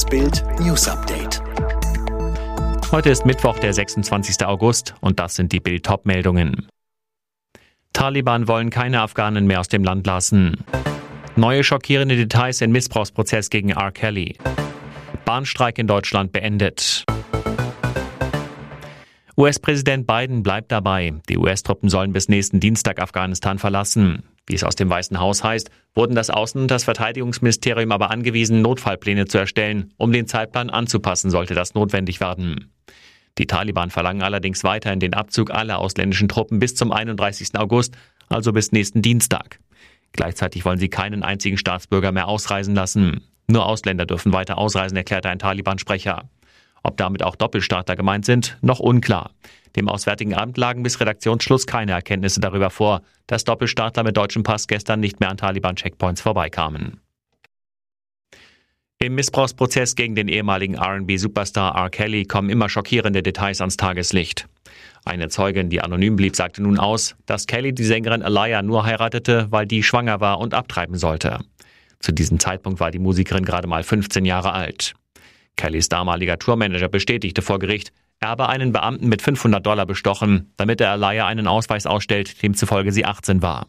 Das Bild News Update. Heute ist Mittwoch, der 26. August und das sind die Bild top meldungen Taliban wollen keine Afghanen mehr aus dem Land lassen. Neue schockierende Details im Missbrauchsprozess gegen R. Kelly. Bahnstreik in Deutschland beendet. US-Präsident Biden bleibt dabei. Die US-Truppen sollen bis nächsten Dienstag Afghanistan verlassen. Wie es aus dem Weißen Haus heißt, wurden das Außen- und das Verteidigungsministerium aber angewiesen, Notfallpläne zu erstellen, um den Zeitplan anzupassen, sollte das notwendig werden. Die Taliban verlangen allerdings weiterhin den Abzug aller ausländischen Truppen bis zum 31. August, also bis nächsten Dienstag. Gleichzeitig wollen sie keinen einzigen Staatsbürger mehr ausreisen lassen. Nur Ausländer dürfen weiter ausreisen, erklärte ein Taliban-Sprecher. Ob damit auch Doppelstaatler gemeint sind, noch unklar. Dem Auswärtigen Amt lagen bis Redaktionsschluss keine Erkenntnisse darüber vor, dass Doppelstaatler mit deutschem Pass gestern nicht mehr an Taliban-Checkpoints vorbeikamen. Im Missbrauchsprozess gegen den ehemaligen RB-Superstar R. Kelly kommen immer schockierende Details ans Tageslicht. Eine Zeugin, die anonym blieb, sagte nun aus, dass Kelly die Sängerin Alaya nur heiratete, weil die schwanger war und abtreiben sollte. Zu diesem Zeitpunkt war die Musikerin gerade mal 15 Jahre alt. Kellys damaliger Tourmanager bestätigte vor Gericht, er habe einen Beamten mit 500 Dollar bestochen, damit er Alaya einen Ausweis ausstellt, demzufolge sie 18 war.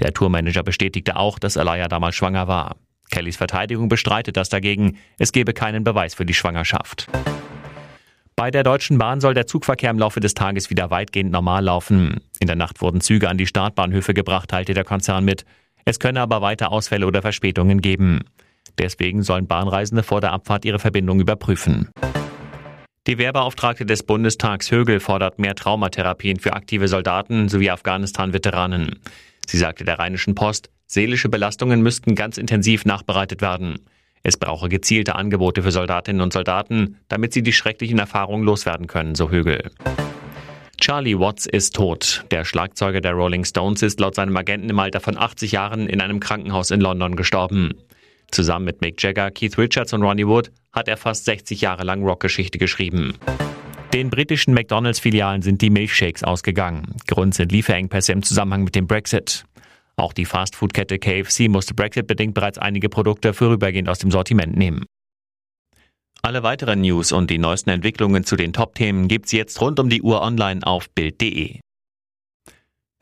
Der Tourmanager bestätigte auch, dass Alaya damals schwanger war. Kellys Verteidigung bestreitet das dagegen, es gebe keinen Beweis für die Schwangerschaft. Bei der Deutschen Bahn soll der Zugverkehr im Laufe des Tages wieder weitgehend normal laufen. In der Nacht wurden Züge an die Startbahnhöfe gebracht, teilte der Konzern mit. Es könne aber weiter Ausfälle oder Verspätungen geben. Deswegen sollen Bahnreisende vor der Abfahrt ihre Verbindung überprüfen. Die Wehrbeauftragte des Bundestags Högel fordert mehr Traumatherapien für aktive Soldaten sowie Afghanistan-Veteranen. Sie sagte der Rheinischen Post, seelische Belastungen müssten ganz intensiv nachbereitet werden. Es brauche gezielte Angebote für Soldatinnen und Soldaten, damit sie die schrecklichen Erfahrungen loswerden können, so Högel. Charlie Watts ist tot. Der Schlagzeuger der Rolling Stones ist laut seinem Agenten im Alter von 80 Jahren in einem Krankenhaus in London gestorben. Zusammen mit Mick Jagger, Keith Richards und Ronnie Wood hat er fast 60 Jahre lang Rockgeschichte geschrieben. Den britischen McDonalds-Filialen sind die Milchshakes ausgegangen. Grund sind Lieferengpässe im Zusammenhang mit dem Brexit. Auch die Fastfood-Kette KFC musste Brexit-bedingt bereits einige Produkte vorübergehend aus dem Sortiment nehmen. Alle weiteren News und die neuesten Entwicklungen zu den Top-Themen gibt's jetzt rund um die Uhr online auf Bild.de.